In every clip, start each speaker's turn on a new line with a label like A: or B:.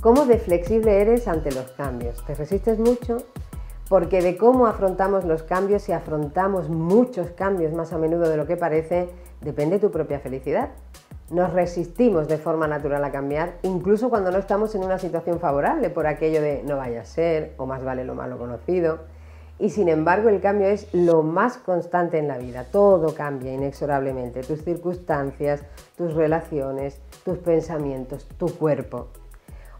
A: ¿Cómo de flexible eres ante los cambios? ¿Te resistes mucho? Porque de cómo afrontamos los cambios, si afrontamos muchos cambios más a menudo de lo que parece, depende tu propia felicidad. Nos resistimos de forma natural a cambiar, incluso cuando no estamos en una situación favorable por aquello de no vaya a ser o más vale lo malo conocido. Y sin embargo el cambio es lo más constante en la vida, todo cambia inexorablemente, tus circunstancias, tus relaciones, tus pensamientos, tu cuerpo.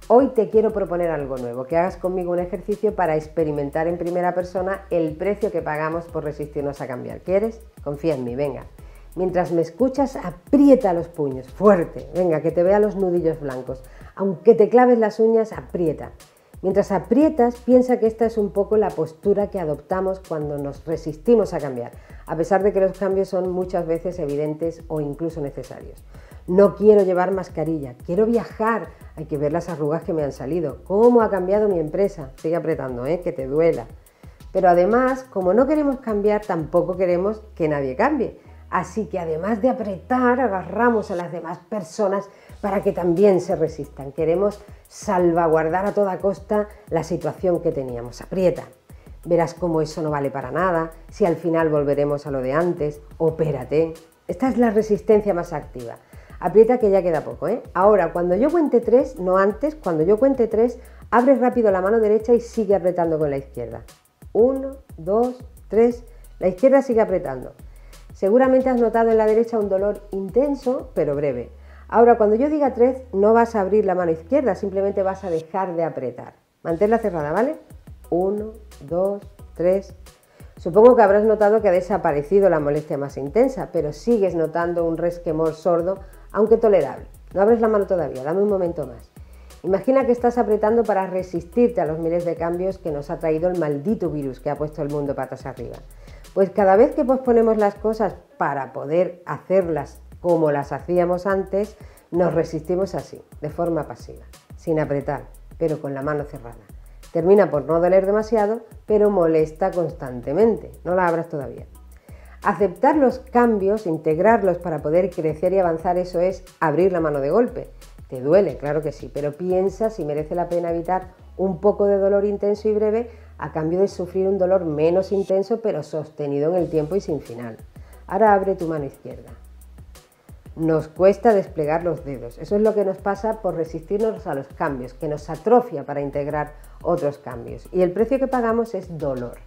A: Hoy te quiero proponer algo nuevo, que hagas conmigo un ejercicio para experimentar en primera persona el precio que pagamos por resistirnos a cambiar. ¿Quieres? Confía en mí, venga. Mientras me escuchas, aprieta los puños, fuerte, venga, que te vea los nudillos blancos. Aunque te claves las uñas, aprieta. Mientras aprietas, piensa que esta es un poco la postura que adoptamos cuando nos resistimos a cambiar, a pesar de que los cambios son muchas veces evidentes o incluso necesarios. No quiero llevar mascarilla, quiero viajar. Hay que ver las arrugas que me han salido. ¿Cómo ha cambiado mi empresa? Sigue apretando, ¿eh? que te duela. Pero además, como no queremos cambiar, tampoco queremos que nadie cambie. Así que además de apretar, agarramos a las demás personas para que también se resistan. Queremos salvaguardar a toda costa la situación que teníamos. Aprieta. Verás cómo eso no vale para nada, si al final volveremos a lo de antes, opérate. Esta es la resistencia más activa. Aprieta que ya queda poco, ¿eh? Ahora, cuando yo cuente tres, no antes, cuando yo cuente tres, abre rápido la mano derecha y sigue apretando con la izquierda. Uno, dos, tres. La izquierda sigue apretando. Seguramente has notado en la derecha un dolor intenso, pero breve. Ahora, cuando yo diga tres, no vas a abrir la mano izquierda, simplemente vas a dejar de apretar. Manténla cerrada, ¿vale? Uno, dos, tres. Supongo que habrás notado que ha desaparecido la molestia más intensa, pero sigues notando un resquemor sordo aunque tolerable. No abres la mano todavía, dame un momento más. Imagina que estás apretando para resistirte a los miles de cambios que nos ha traído el maldito virus que ha puesto el mundo patas arriba. Pues cada vez que posponemos las cosas para poder hacerlas como las hacíamos antes, nos resistimos así, de forma pasiva, sin apretar, pero con la mano cerrada. Termina por no doler demasiado, pero molesta constantemente. No la abras todavía. Aceptar los cambios, integrarlos para poder crecer y avanzar, eso es abrir la mano de golpe. Te duele, claro que sí, pero piensa si merece la pena evitar un poco de dolor intenso y breve a cambio de sufrir un dolor menos intenso pero sostenido en el tiempo y sin final. Ahora abre tu mano izquierda. Nos cuesta desplegar los dedos. Eso es lo que nos pasa por resistirnos a los cambios, que nos atrofia para integrar otros cambios. Y el precio que pagamos es dolor.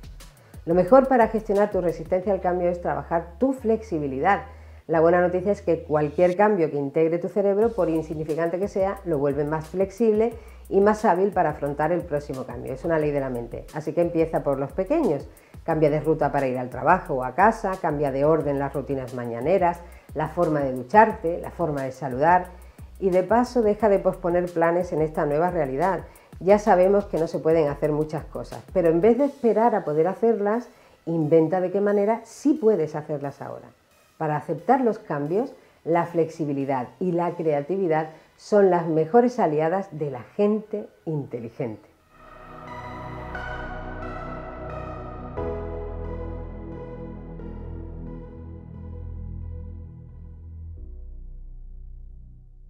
A: Lo mejor para gestionar tu resistencia al cambio es trabajar tu flexibilidad. La buena noticia es que cualquier cambio que integre tu cerebro, por insignificante que sea, lo vuelve más flexible y más hábil para afrontar el próximo cambio. Es una ley de la mente. Así que empieza por los pequeños. Cambia de ruta para ir al trabajo o a casa, cambia de orden las rutinas mañaneras, la forma de ducharte, la forma de saludar y de paso deja de posponer planes en esta nueva realidad ya sabemos que no se pueden hacer muchas cosas, pero en vez de esperar a poder hacerlas, inventa de qué manera sí puedes hacerlas ahora. Para aceptar los cambios, la flexibilidad y la creatividad son las mejores aliadas de la gente inteligente.